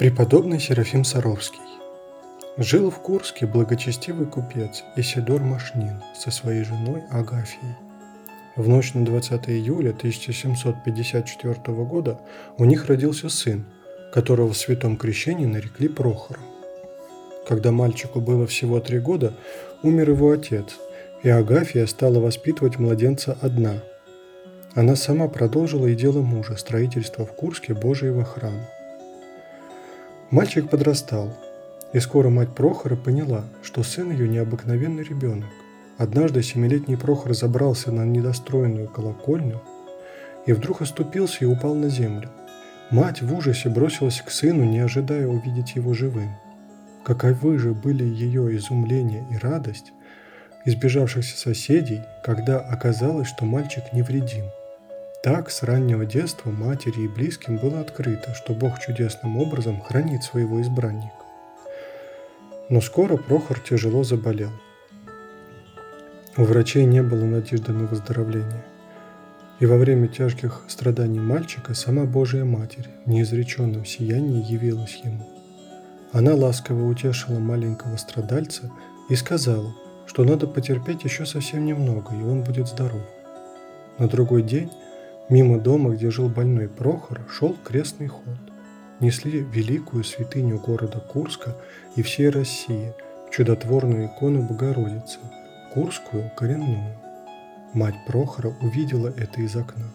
Преподобный Серафим Саровский Жил в Курске благочестивый купец Исидор Машнин со своей женой Агафией. В ночь на 20 июля 1754 года у них родился сын, которого в святом крещении нарекли Прохором. Когда мальчику было всего три года, умер его отец, и Агафия стала воспитывать младенца одна. Она сама продолжила и дело мужа, строительство в Курске Божьего храма. Мальчик подрастал, и скоро мать Прохора поняла, что сын ее необыкновенный ребенок. Однажды семилетний Прохор забрался на недостроенную колокольню и вдруг оступился и упал на землю. Мать в ужасе бросилась к сыну, не ожидая увидеть его живым. Каковы же были ее изумление и радость избежавшихся соседей, когда оказалось, что мальчик невредим – так с раннего детства матери и близким было открыто, что Бог чудесным образом хранит своего избранника. Но скоро Прохор тяжело заболел. У врачей не было надежды на выздоровление. И во время тяжких страданий мальчика сама Божия Матерь в неизреченном сиянии явилась ему. Она ласково утешила маленького страдальца и сказала, что надо потерпеть еще совсем немного, и он будет здоров. На другой день Мимо дома, где жил больной Прохор, шел крестный ход. Несли великую святыню города Курска и всей России, чудотворную икону Богородицы, Курскую коренную. Мать Прохора увидела это из окна.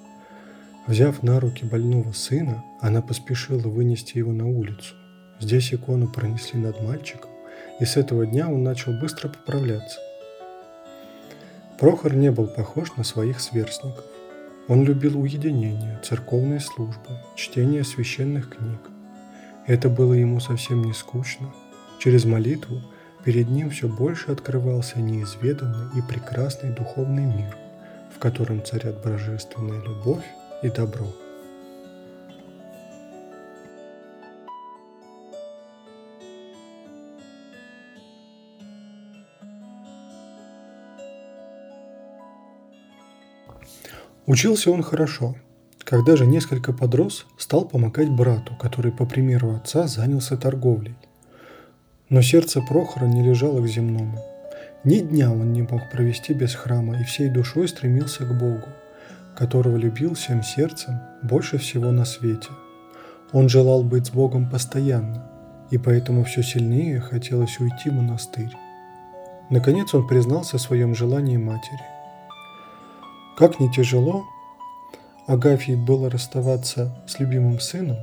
Взяв на руки больного сына, она поспешила вынести его на улицу. Здесь икону пронесли над мальчиком, и с этого дня он начал быстро поправляться. Прохор не был похож на своих сверстников. Он любил уединение, церковные службы, чтение священных книг. Это было ему совсем не скучно. Через молитву перед ним все больше открывался неизведанный и прекрасный духовный мир, в котором царят божественная любовь и добро. Учился он хорошо. Когда же несколько подрос, стал помогать брату, который, по примеру отца, занялся торговлей. Но сердце Прохора не лежало к земному. Ни дня он не мог провести без храма и всей душой стремился к Богу, которого любил всем сердцем больше всего на свете. Он желал быть с Богом постоянно, и поэтому все сильнее хотелось уйти в монастырь. Наконец он признался в своем желании матери. Как не тяжело Агафье было расставаться с любимым сыном,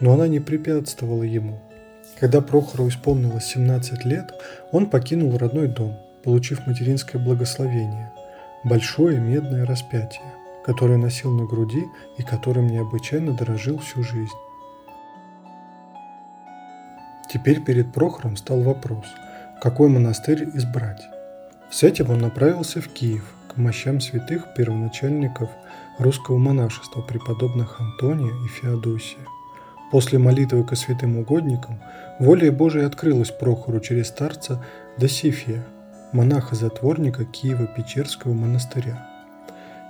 но она не препятствовала ему. Когда Прохору исполнилось 17 лет, он покинул родной дом, получив материнское благословение – большое медное распятие, которое носил на груди и которым необычайно дорожил всю жизнь. Теперь перед Прохором стал вопрос, какой монастырь избрать. С этим он направился в Киев, мощам святых первоначальников русского монашества преподобных Антония и Феодосия. После молитвы ко святым угодникам воля Божия открылась Прохору через старца Досифия, монаха-затворника Киева-Печерского монастыря.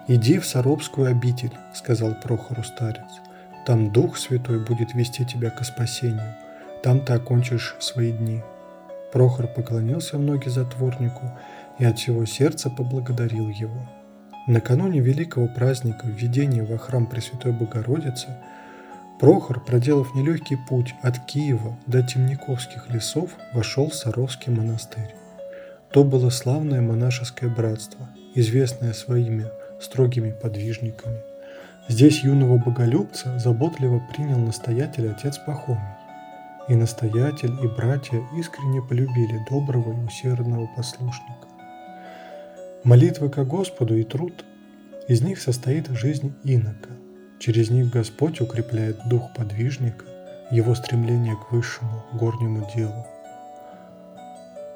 «Иди в Саробскую обитель», — сказал Прохору старец. «Там Дух Святой будет вести тебя к спасению. Там ты окончишь свои дни». Прохор поклонился в ноги затворнику и от всего сердца поблагодарил его. Накануне великого праздника введения во храм Пресвятой Богородицы Прохор, проделав нелегкий путь от Киева до Темниковских лесов, вошел в Саровский монастырь. То было славное монашеское братство, известное своими строгими подвижниками. Здесь юного боголюбца заботливо принял настоятель отец Пахомий. И настоятель, и братья искренне полюбили доброго и усердного послушника. Молитва ко Господу и труд – из них состоит жизнь инока. Через них Господь укрепляет дух подвижника, его стремление к высшему горнему делу.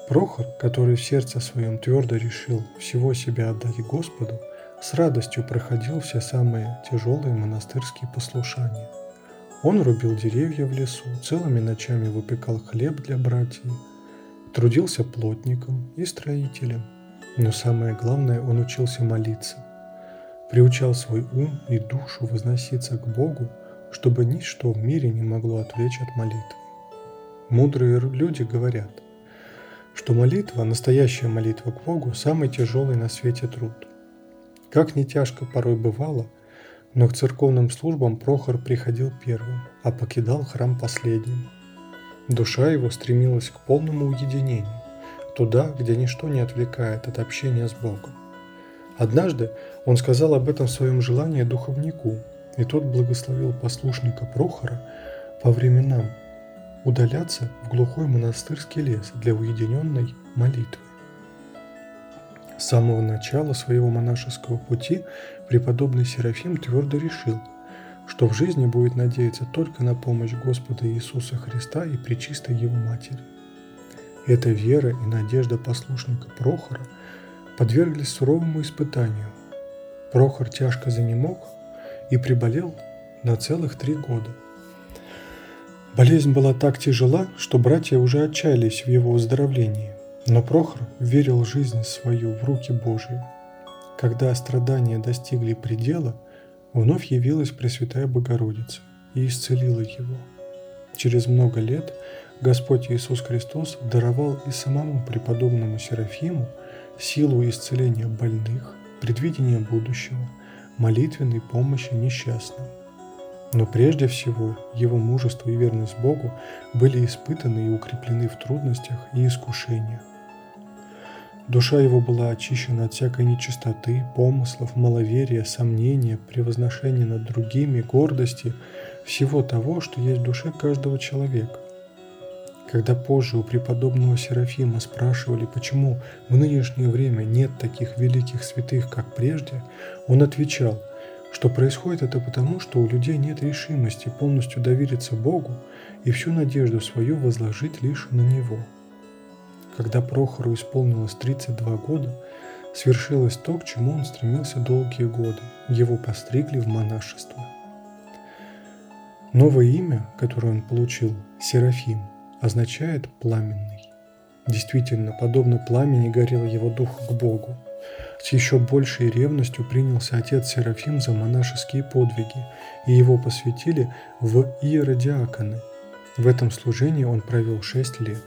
Прохор, который в сердце своем твердо решил всего себя отдать Господу, с радостью проходил все самые тяжелые монастырские послушания. Он рубил деревья в лесу, целыми ночами выпекал хлеб для братьев, трудился плотником и строителем – но самое главное, он учился молиться. Приучал свой ум и душу возноситься к Богу, чтобы ничто в мире не могло отвлечь от молитвы. Мудрые люди говорят, что молитва, настоящая молитва к Богу, самый тяжелый на свете труд. Как не тяжко порой бывало, но к церковным службам Прохор приходил первым, а покидал храм последним. Душа его стремилась к полному уединению, туда, где ничто не отвлекает от общения с Богом. Однажды он сказал об этом своем желании духовнику, и тот благословил послушника Прохора по временам удаляться в глухой монастырский лес для уединенной молитвы. С самого начала своего монашеского пути преподобный Серафим твердо решил, что в жизни будет надеяться только на помощь Господа Иисуса Христа и Пречистой Его Матери. Эта вера и надежда послушника Прохора подверглись суровому испытанию. Прохор тяжко занемог и приболел на целых три года – Болезнь была так тяжела, что братья уже отчаялись в его выздоровлении. Но Прохор верил жизнь свою в руки Божии. Когда страдания достигли предела, вновь явилась Пресвятая Богородица и исцелила его. Через много лет Господь Иисус Христос даровал и самому преподобному Серафиму силу исцеления больных, предвидения будущего, молитвенной помощи несчастным. Но прежде всего его мужество и верность Богу были испытаны и укреплены в трудностях и искушениях. Душа его была очищена от всякой нечистоты, помыслов, маловерия, сомнения, превозношения над другими, гордости, всего того, что есть в душе каждого человека. Когда позже у преподобного Серафима спрашивали, почему в нынешнее время нет таких великих святых, как прежде, он отвечал, что происходит это потому, что у людей нет решимости полностью довериться Богу и всю надежду свою возложить лишь на Него. Когда Прохору исполнилось 32 года, свершилось то, к чему он стремился долгие годы. Его постригли в монашество. Новое имя, которое он получил, Серафим, означает «пламенный». Действительно, подобно пламени горел его дух к Богу – с еще большей ревностью принялся отец Серафим за монашеские подвиги, и его посвятили в иеродиаконы. В этом служении он провел шесть лет.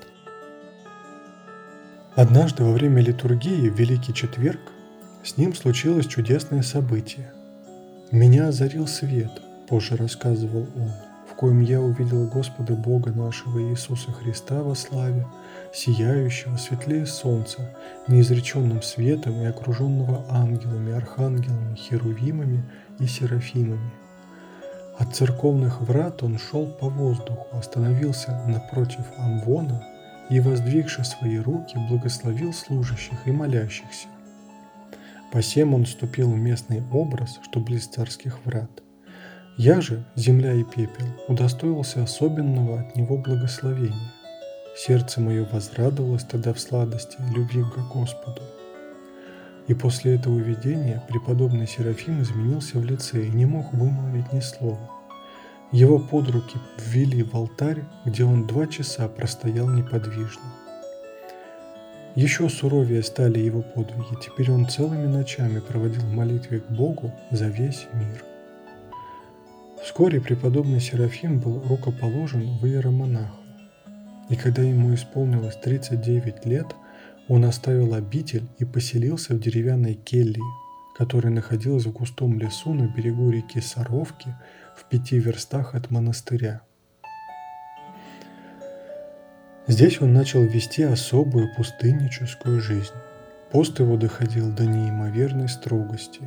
Однажды во время литургии в Великий Четверг с ним случилось чудесное событие. «Меня озарил свет», – позже рассказывал он, – «в коем я увидел Господа Бога нашего Иисуса Христа во славе, сияющего светлее солнца, неизреченным светом и окруженного ангелами, архангелами, херувимами и серафимами. От церковных врат он шел по воздуху, остановился напротив Амвона и, воздвигши свои руки, благословил служащих и молящихся. Посем он вступил в местный образ, что близ царских врат. Я же, земля и пепел, удостоился особенного от него благословения. Сердце мое возрадовалось тогда в сладости любви к Господу. И после этого видения преподобный Серафим изменился в лице и не мог вымолвить ни слова. Его под руки ввели в алтарь, где он два часа простоял неподвижно. Еще суровее стали его подвиги, теперь он целыми ночами проводил в молитве к Богу за весь мир. Вскоре преподобный Серафим был рукоположен в иеромонаха. И когда ему исполнилось 39 лет, он оставил обитель и поселился в деревянной келье, которая находилась в густом лесу на берегу реки Саровки в пяти верстах от монастыря. Здесь он начал вести особую пустынническую жизнь. Пост его доходил до неимоверной строгости.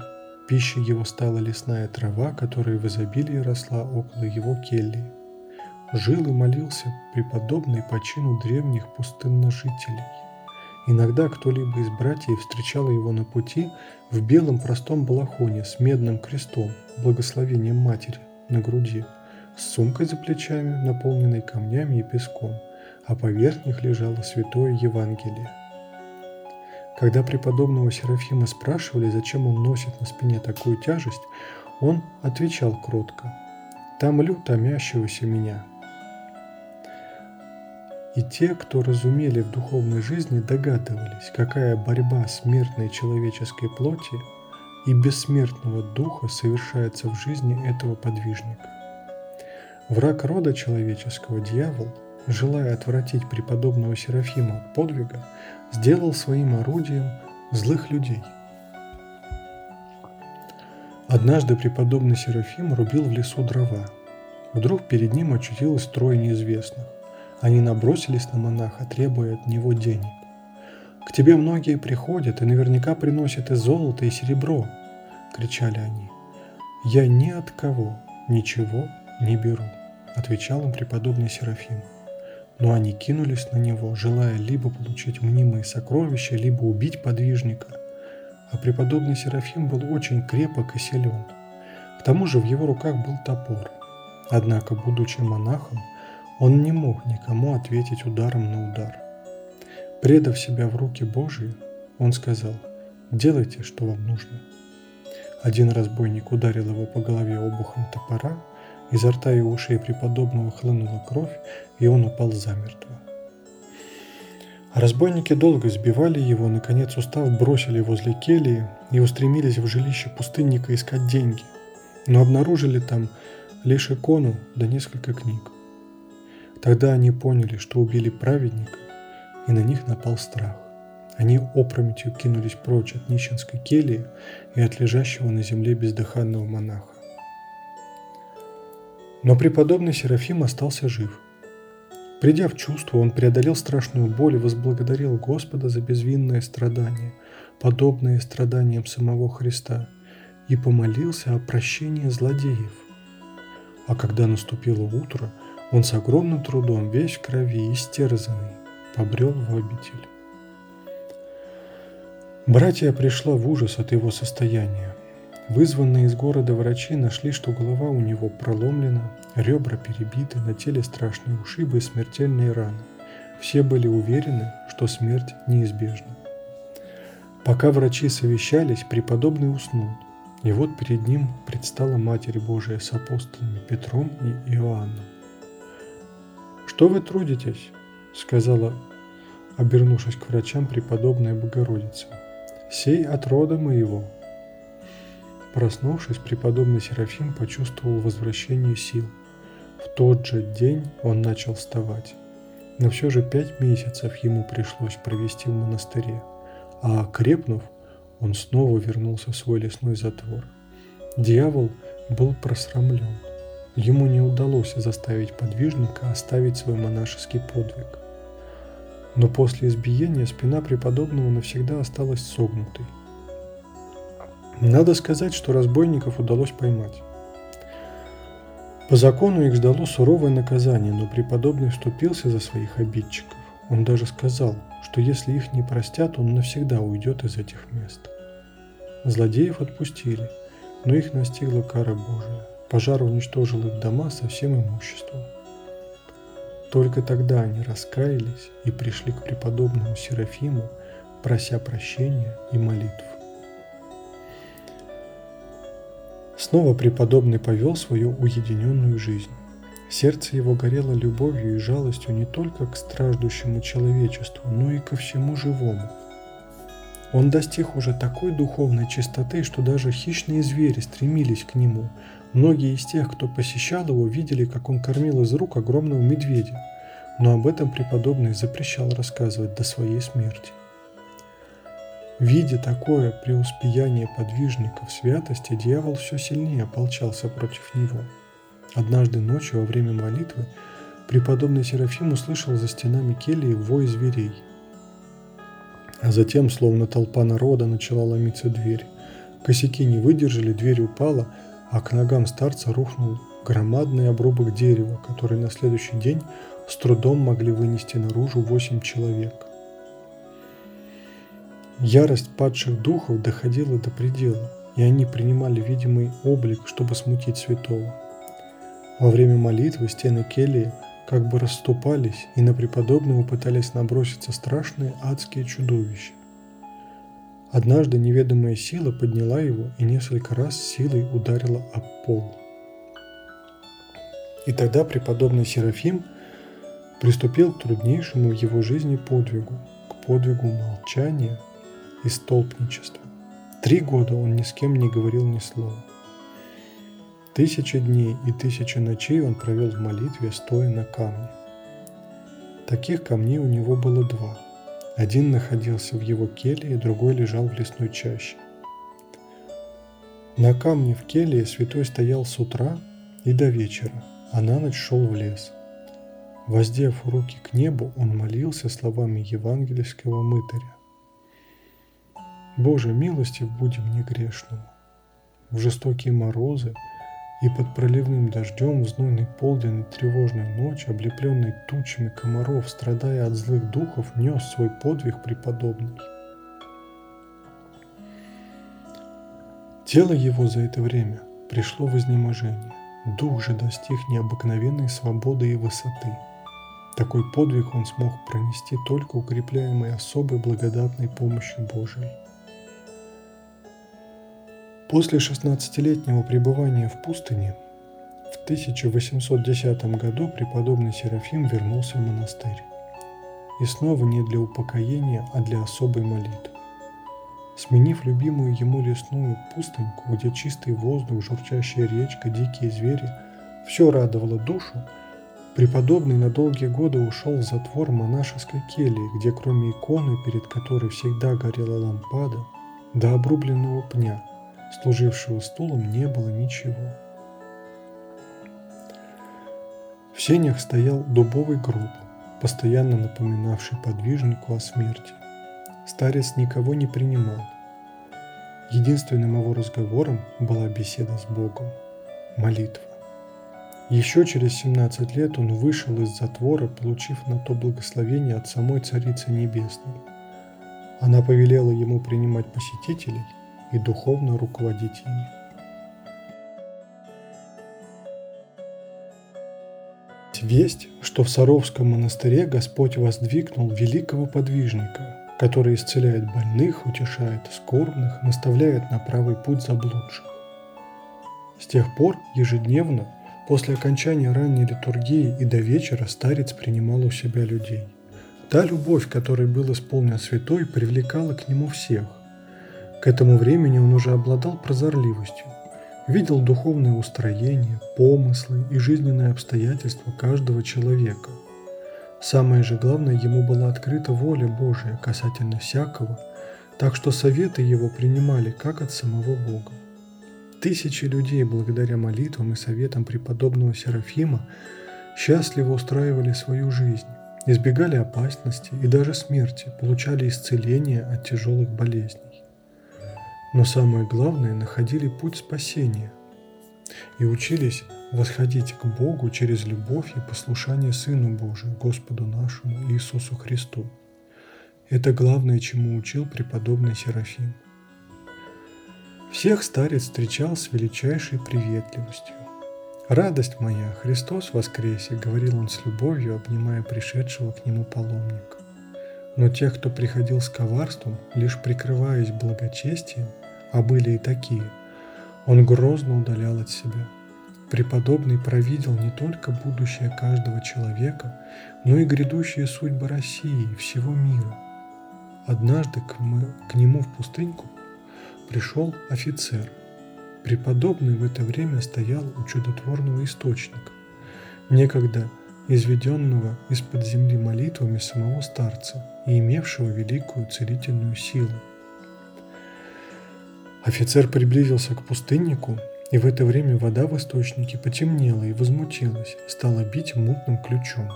Пищей его стала лесная трава, которая в изобилии росла около его кельи жил и молился преподобный по чину древних пустынножителей. Иногда кто-либо из братьев встречал его на пути в белом простом балахоне с медным крестом, благословением матери, на груди, с сумкой за плечами, наполненной камнями и песком, а поверх них лежало святое Евангелие. Когда преподобного Серафима спрашивали, зачем он носит на спине такую тяжесть, он отвечал кротко «Томлю томящегося меня, и те, кто разумели в духовной жизни, догадывались, какая борьба смертной человеческой плоти и бессмертного духа совершается в жизни этого подвижника. Враг рода человеческого, дьявол, желая отвратить преподобного Серафима от подвига, сделал своим орудием злых людей. Однажды преподобный Серафим рубил в лесу дрова. Вдруг перед ним очутилось трое неизвестных. Они набросились на монаха, требуя от него денег. «К тебе многие приходят и наверняка приносят и золото, и серебро», – кричали они. «Я ни от кого ничего не беру», – отвечал им преподобный Серафим. Но они кинулись на него, желая либо получить мнимые сокровища, либо убить подвижника. А преподобный Серафим был очень крепок и силен. К тому же в его руках был топор. Однако, будучи монахом, он не мог никому ответить ударом на удар. Предав себя в руки Божии, он сказал, «Делайте, что вам нужно». Один разбойник ударил его по голове обухом топора, изо рта и ушей преподобного хлынула кровь, и он упал замертво. Разбойники долго сбивали его, наконец устав, бросили возле кельи и устремились в жилище пустынника искать деньги, но обнаружили там лишь икону да несколько книг. Тогда они поняли, что убили праведника, и на них напал страх. Они опрометью кинулись прочь от нищенской кельи и от лежащего на земле бездыханного монаха. Но преподобный Серафим остался жив. Придя в чувство, он преодолел страшную боль и возблагодарил Господа за безвинное страдание, подобное страданиям самого Христа, и помолился о прощении злодеев. А когда наступило утро, он с огромным трудом, весь в крови, истерзанный, побрел в обитель. Братья пришла в ужас от его состояния. Вызванные из города врачи нашли, что голова у него проломлена, ребра перебиты, на теле страшные ушибы и смертельные раны. Все были уверены, что смерть неизбежна. Пока врачи совещались, преподобный уснул. И вот перед ним предстала Матерь Божия с апостолами Петром и Иоанном. «Что вы трудитесь?» – сказала, обернувшись к врачам, преподобная Богородица – сей от рода моего». Проснувшись, преподобный Серафим почувствовал возвращение сил. В тот же день он начал вставать. Но все же пять месяцев ему пришлось провести в монастыре, а окрепнув, он снова вернулся в свой лесной затвор. Дьявол был просрамлен. Ему не удалось заставить подвижника оставить свой монашеский подвиг. Но после избиения спина преподобного навсегда осталась согнутой. Надо сказать, что разбойников удалось поймать. По закону их ждало суровое наказание, но преподобный вступился за своих обидчиков. Он даже сказал, что если их не простят, он навсегда уйдет из этих мест. Злодеев отпустили, но их настигла кара Божия. Пожар уничтожил их дома со всем имуществом. Только тогда они раскаялись и пришли к преподобному Серафиму, прося прощения и молитв. Снова преподобный повел свою уединенную жизнь. Сердце его горело любовью и жалостью не только к страждущему человечеству, но и ко всему живому. Он достиг уже такой духовной чистоты, что даже хищные звери стремились к нему, Многие из тех, кто посещал его, видели, как он кормил из рук огромного медведя, но об этом преподобный запрещал рассказывать до своей смерти. Видя такое преуспеяние подвижников святости, дьявол все сильнее ополчался против него. Однажды ночью во время молитвы преподобный Серафим услышал за стенами кельи вой зверей. А затем, словно толпа народа, начала ломиться дверь. Косяки не выдержали, дверь упала – а к ногам старца рухнул громадный обрубок дерева, который на следующий день с трудом могли вынести наружу восемь человек. Ярость падших духов доходила до предела, и они принимали видимый облик, чтобы смутить святого. Во время молитвы стены кельи как бы расступались, и на преподобного пытались наброситься страшные адские чудовища. Однажды неведомая сила подняла его и несколько раз силой ударила об пол. И тогда преподобный Серафим приступил к труднейшему в его жизни подвигу, к подвигу молчания и столпничества. Три года он ни с кем не говорил ни слова. Тысячи дней и тысячи ночей он провел в молитве, стоя на камне. Таких камней у него было два. Один находился в его келье, другой лежал в лесной чаще. На камне в келье святой стоял с утра и до вечера, а на ночь шел в лес. Воздев руки к небу, он молился словами евангельского мытаря. «Боже, милостив будем мне грешному». В жестокие морозы и под проливным дождем в знойный полдень и тревожную ночь, облепленный тучами комаров, страдая от злых духов, нес свой подвиг преподобный. Тело его за это время пришло в изнеможение. Дух же достиг необыкновенной свободы и высоты. Такой подвиг он смог пронести только укрепляемый особой благодатной помощью Божией. После 16-летнего пребывания в пустыне в 1810 году преподобный Серафим вернулся в монастырь. И снова не для упокоения, а для особой молитвы. Сменив любимую ему лесную пустыньку, где чистый воздух, журчащая речка, дикие звери, все радовало душу, преподобный на долгие годы ушел в затвор монашеской кельи, где кроме иконы, перед которой всегда горела лампада, до обрубленного пня, служившего стулом, не было ничего. В сенях стоял дубовый гроб, постоянно напоминавший подвижнику о смерти. Старец никого не принимал. Единственным его разговором была беседа с Богом, молитва. Еще через 17 лет он вышел из затвора, получив на то благословение от самой Царицы Небесной. Она повелела ему принимать посетителей и духовно руководить ими. Весть, что в Саровском монастыре Господь воздвигнул великого подвижника, который исцеляет больных, утешает скорбных, наставляет на правый путь заблудших. С тех пор ежедневно, после окончания ранней литургии и до вечера старец принимал у себя людей. Та любовь, которой был исполнен святой, привлекала к нему всех. К этому времени он уже обладал прозорливостью, видел духовное устроение, помыслы и жизненные обстоятельства каждого человека – Самое же главное, ему была открыта воля Божия касательно всякого, так что советы его принимали как от самого Бога. Тысячи людей, благодаря молитвам и советам преподобного Серафима, счастливо устраивали свою жизнь, избегали опасности и даже смерти, получали исцеление от тяжелых болезней. Но самое главное, находили путь спасения и учились восходить к Богу через любовь и послушание Сыну Божию, Господу нашему Иисусу Христу. Это главное, чему учил преподобный Серафим. Всех старец встречал с величайшей приветливостью. «Радость моя, Христос воскресе!» – говорил он с любовью, обнимая пришедшего к нему паломника. Но тех, кто приходил с коварством, лишь прикрываясь благочестием, а были и такие, он грозно удалял от себя – Преподобный провидел не только будущее каждого человека, но и грядущие судьбы России и всего мира. Однажды к, мы, к нему в пустыньку пришел офицер. Преподобный в это время стоял у чудотворного источника, некогда изведенного из-под земли молитвами самого старца и имевшего великую целительную силу. Офицер приблизился к пустыннику и в это время вода в источнике потемнела и возмутилась, стала бить мутным ключом.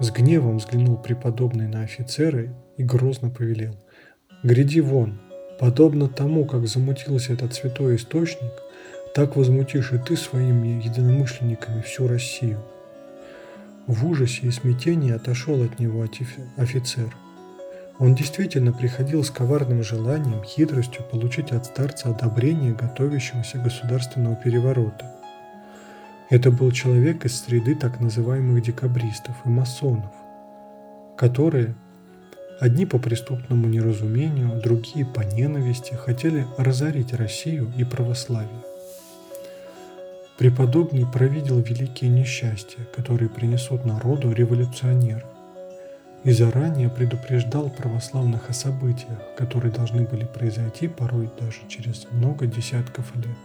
С гневом взглянул преподобный на офицера и грозно повелел. «Гряди вон! Подобно тому, как замутился этот святой источник, так возмутишь и ты своими единомышленниками всю Россию». В ужасе и смятении отошел от него офицер – он действительно приходил с коварным желанием, хитростью получить от старца одобрение готовящегося государственного переворота. Это был человек из среды так называемых декабристов и масонов, которые одни по преступному неразумению, другие по ненависти хотели разорить Россию и православие. Преподобный провидел великие несчастья, которые принесут народу революционеры и заранее предупреждал православных о событиях, которые должны были произойти порой даже через много десятков лет.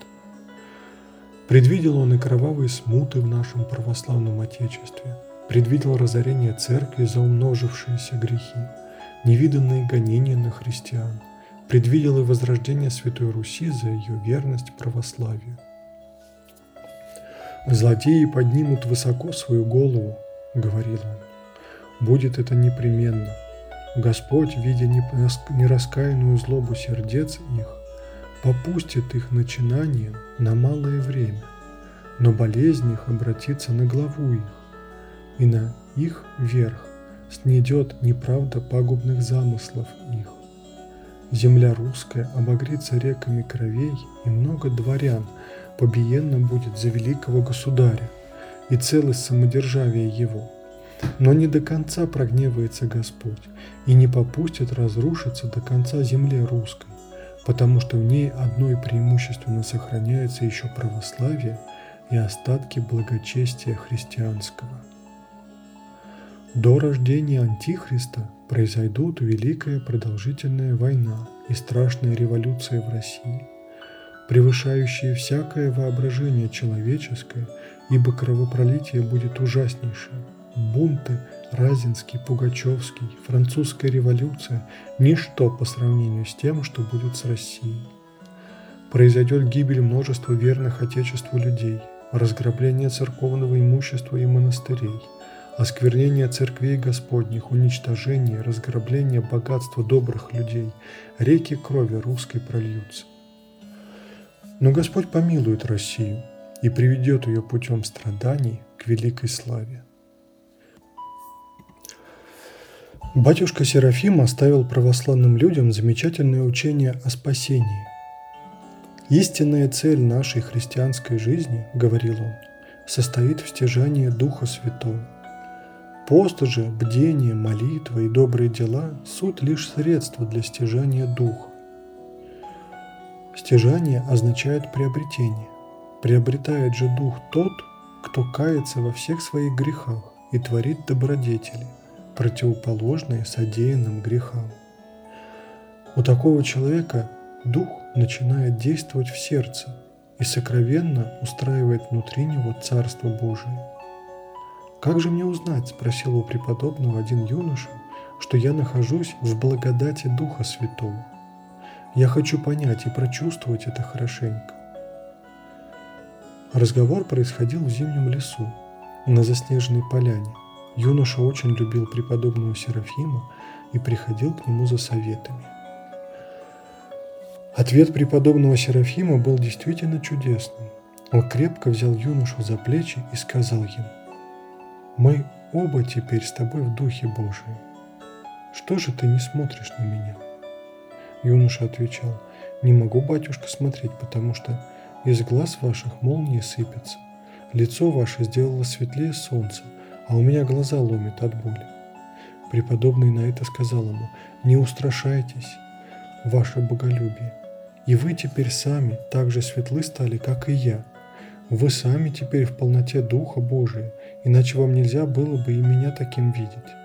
Предвидел он и кровавые смуты в нашем православном Отечестве, предвидел разорение церкви за умножившиеся грехи, невиданные гонения на христиан, предвидел и возрождение Святой Руси за ее верность православию. «Злодеи поднимут высоко свою голову», — говорил он. «Будет это непременно. Господь, видя нераскаянную злобу сердец их, попустит их начинанием на малое время, но болезнь их обратится на главу их, и на их верх снедет неправда пагубных замыслов их. Земля русская обогрится реками кровей, и много дворян побиенно будет за великого государя и целость самодержавия его. Но не до конца прогневается Господь и не попустит разрушиться до конца земле русской, потому что в ней одной преимущественно сохраняется еще православие и остатки благочестия христианского. До рождения Антихриста произойдут великая продолжительная война и страшная революция в России, превышающие всякое воображение человеческое, ибо кровопролитие будет ужаснейшее. Бунты, Разинский, Пугачевский, французская революция – ничто по сравнению с тем, что будет с Россией. Произойдет гибель множества верных Отечеству людей, разграбление церковного имущества и монастырей – осквернение церквей Господних, уничтожение, разграбление богатства добрых людей, реки крови русской прольются. Но Господь помилует Россию и приведет ее путем страданий к великой славе. Батюшка Серафим оставил православным людям замечательное учение о спасении. «Истинная цель нашей христианской жизни, — говорил он, — состоит в стяжании Духа Святого – Пост же, бдение, молитва и добрые дела – суть лишь средства для стяжания духа. Стяжание означает приобретение. Приобретает же дух тот, кто кается во всех своих грехах и творит добродетели, противоположные содеянным грехам. У такого человека дух начинает действовать в сердце и сокровенно устраивает внутри него Царство Божие. «Как же мне узнать?» – спросил у преподобного один юноша, что я нахожусь в благодати Духа Святого. Я хочу понять и прочувствовать это хорошенько. Разговор происходил в зимнем лесу, на заснеженной поляне. Юноша очень любил преподобного Серафима и приходил к нему за советами. Ответ преподобного Серафима был действительно чудесным. Он крепко взял юношу за плечи и сказал ему – мы оба теперь с тобой в Духе Божием. Что же ты не смотришь на меня? Юноша отвечал, не могу, батюшка, смотреть, потому что из глаз ваших молнии сыпятся. Лицо ваше сделало светлее солнца, а у меня глаза ломит от боли. Преподобный на это сказал ему, не устрашайтесь, ваше боголюбие, и вы теперь сами так же светлы стали, как и я. Вы сами теперь в полноте Духа Божия, иначе вам нельзя было бы и меня таким видеть.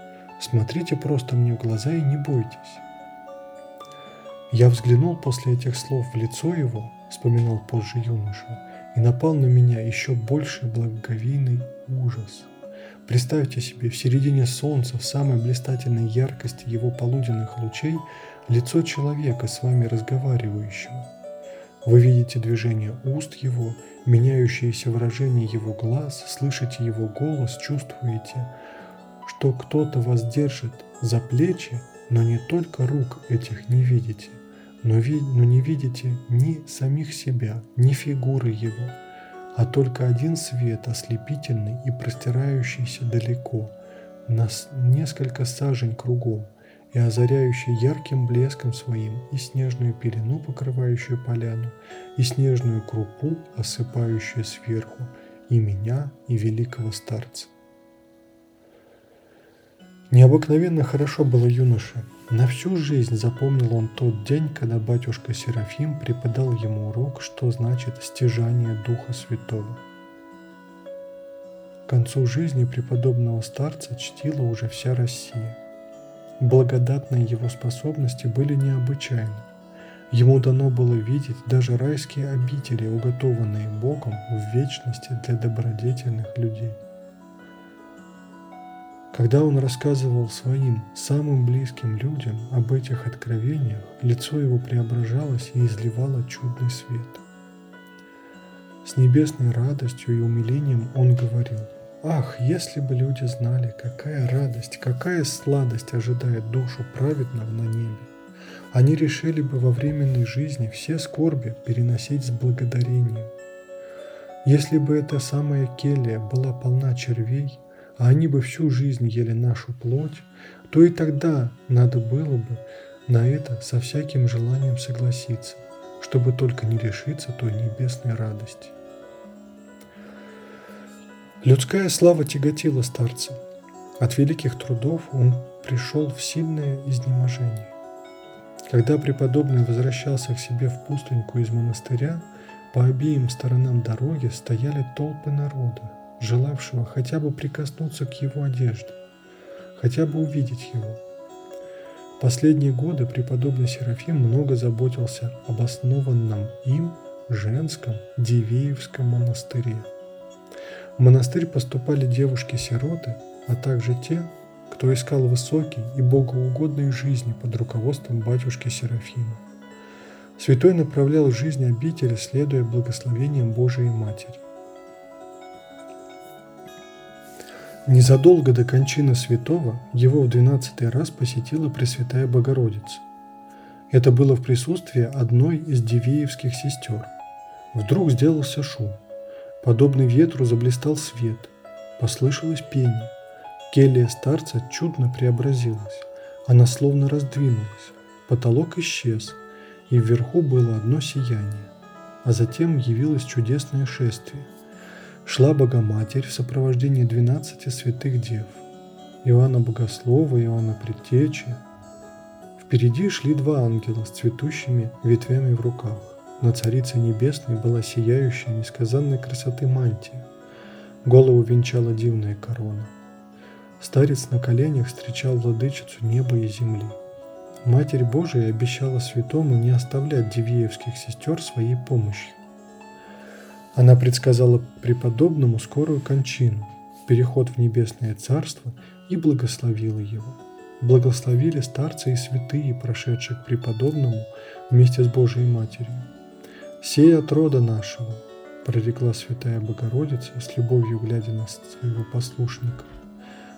Смотрите просто мне в глаза и не бойтесь. Я взглянул после этих слов в лицо его, вспоминал позже юноша, и напал на меня еще больше благоговейный ужас. Представьте себе, в середине солнца, в самой блистательной яркости его полуденных лучей, лицо человека с вами разговаривающего. Вы видите движение уст его меняющееся выражение его глаз, слышите его голос, чувствуете, что кто-то вас держит за плечи, но не только рук этих не видите, но, ви, но не видите ни самих себя, ни фигуры его, а только один свет, ослепительный и простирающийся далеко, на несколько сажень кругом, и озаряющий ярким блеском своим и снежную пелену, покрывающую поляну, и снежную крупу, осыпающую сверху, и меня, и великого старца. Необыкновенно хорошо было юноше. На всю жизнь запомнил он тот день, когда батюшка Серафим преподал ему урок, что значит стяжание Духа Святого. К концу жизни преподобного старца чтила уже вся Россия – Благодатные его способности были необычайны. Ему дано было видеть даже райские обители, уготованные Богом в вечности для добродетельных людей. Когда он рассказывал своим самым близким людям об этих откровениях, лицо его преображалось и изливало чудный свет. С небесной радостью и умилением он говорил, «Ах, если бы люди знали, какая радость, какая сладость ожидает душу праведного на небе! Они решили бы во временной жизни все скорби переносить с благодарением. Если бы эта самая келья была полна червей, а они бы всю жизнь ели нашу плоть, то и тогда надо было бы на это со всяким желанием согласиться, чтобы только не лишиться той небесной радости. Людская слава тяготила старца. От великих трудов он пришел в сильное изнеможение. Когда преподобный возвращался к себе в пустыньку из монастыря, по обеим сторонам дороги стояли толпы народа, желавшего хотя бы прикоснуться к его одежде, хотя бы увидеть его. Последние годы преподобный Серафим много заботился об основанном им женском Дивеевском монастыре. В монастырь поступали девушки-сироты, а также те, кто искал высокий и богоугодной жизни под руководством батюшки Серафима. Святой направлял жизнь обители, следуя благословениям Божией Матери. Незадолго до кончины святого его в двенадцатый раз посетила Пресвятая Богородица. Это было в присутствии одной из Дивеевских сестер. Вдруг сделался шум. Подобный ветру заблистал свет. Послышалось пение. Келья старца чудно преобразилась. Она словно раздвинулась. Потолок исчез, и вверху было одно сияние. А затем явилось чудесное шествие – шла Богоматерь в сопровождении двенадцати святых дев – Иоанна Богослова, Иоанна Предтечи. Впереди шли два ангела с цветущими ветвями в руках. На Царице Небесной была сияющая несказанной красоты мантия. Голову венчала дивная корона. Старец на коленях встречал владычицу неба и земли. Матерь Божия обещала святому не оставлять Дивеевских сестер своей помощью. Она предсказала преподобному скорую кончину, переход в небесное царство и благословила его. Благословили старцы и святые, прошедшие к преподобному вместе с Божией Матерью. «Сей от рода нашего», – прорекла святая Богородица, с любовью глядя на своего послушника,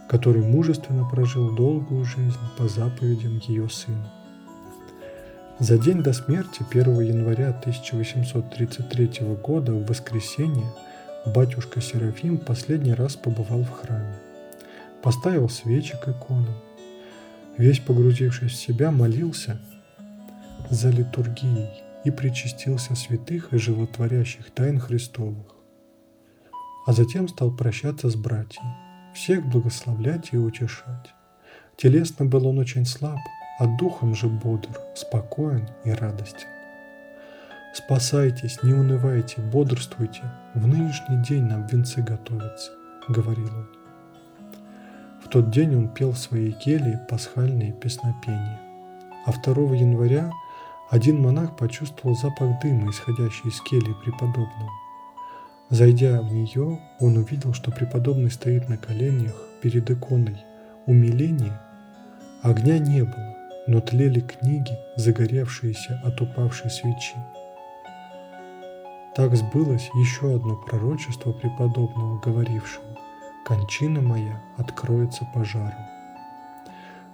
который мужественно прожил долгую жизнь по заповедям ее сына. За день до смерти, 1 января 1833 года, в воскресенье, батюшка Серафим последний раз побывал в храме. Поставил свечи к иконам. Весь погрузившись в себя, молился за литургией и причастился святых и животворящих тайн Христовых. А затем стал прощаться с братьями, всех благословлять и утешать. Телесно был он очень слаб – а духом же бодр, спокоен и радостен. «Спасайтесь, не унывайте, бодрствуйте, в нынешний день нам венцы готовятся», — говорил он. В тот день он пел в своей келье пасхальные песнопения. А 2 января один монах почувствовал запах дыма, исходящий из кельи преподобного. Зайдя в нее, он увидел, что преподобный стоит на коленях перед иконой. Умиление огня не было, но тлели книги, загоревшиеся от упавшей свечи. Так сбылось еще одно пророчество преподобного, говорившего «Кончина моя откроется пожаром».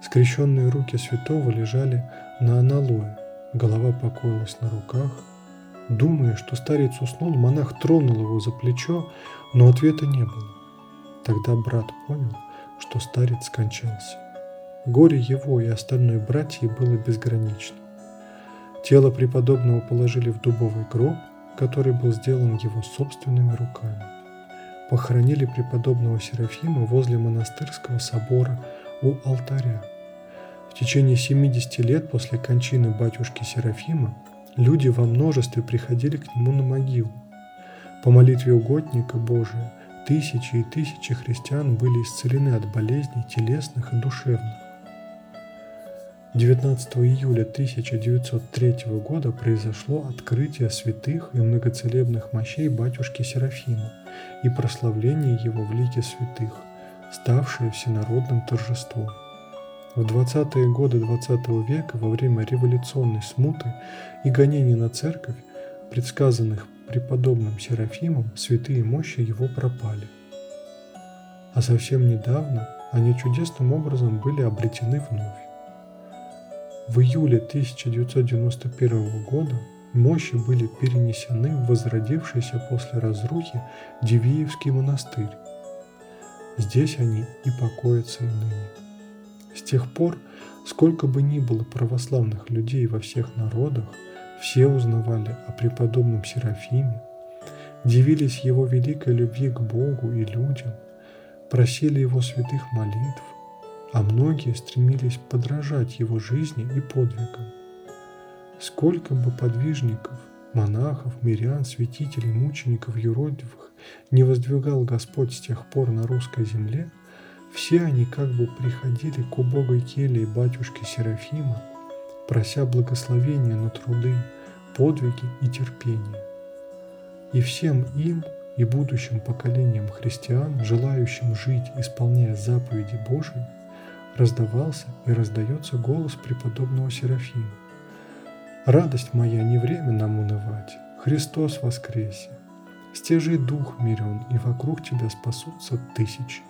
Скрещенные руки святого лежали на аналое, голова покоилась на руках. Думая, что старец уснул, монах тронул его за плечо, но ответа не было. Тогда брат понял, что старец скончался. Горе его и остальной братьи было безгранично. Тело преподобного положили в дубовый гроб, который был сделан его собственными руками. Похоронили преподобного Серафима возле монастырского собора у алтаря. В течение 70 лет после кончины батюшки Серафима люди во множестве приходили к нему на могилу. По молитве угодника Божия тысячи и тысячи христиан были исцелены от болезней телесных и душевных. 19 июля 1903 года произошло открытие святых и многоцелебных мощей батюшки Серафима и прославление его в лике святых ставшее всенародным торжеством. В 20-е годы 20 века во время революционной смуты и гонений на церковь, предсказанных преподобным Серафимом, святые мощи его пропали. А совсем недавно они чудесным образом были обретены вновь. В июле 1991 года мощи были перенесены в возродившийся после разрухи Дивиевский монастырь. Здесь они и покоятся и ныне. С тех пор, сколько бы ни было православных людей во всех народах, все узнавали о преподобном Серафиме, дивились его великой любви к Богу и людям, просили его святых молитв, а многие стремились подражать его жизни и подвигам. Сколько бы подвижников, монахов, мирян, святителей, мучеников, юродивых не воздвигал Господь с тех пор на русской земле, все они как бы приходили к убогой келье батюшки Серафима, прося благословения на труды, подвиги и терпение. И всем им и будущим поколениям христиан, желающим жить, исполняя заповеди Божии, раздавался и раздается голос преподобного Серафима. «Радость моя, не время нам унывать, Христос воскресе! Стяжи дух мирен, и вокруг тебя спасутся тысячи».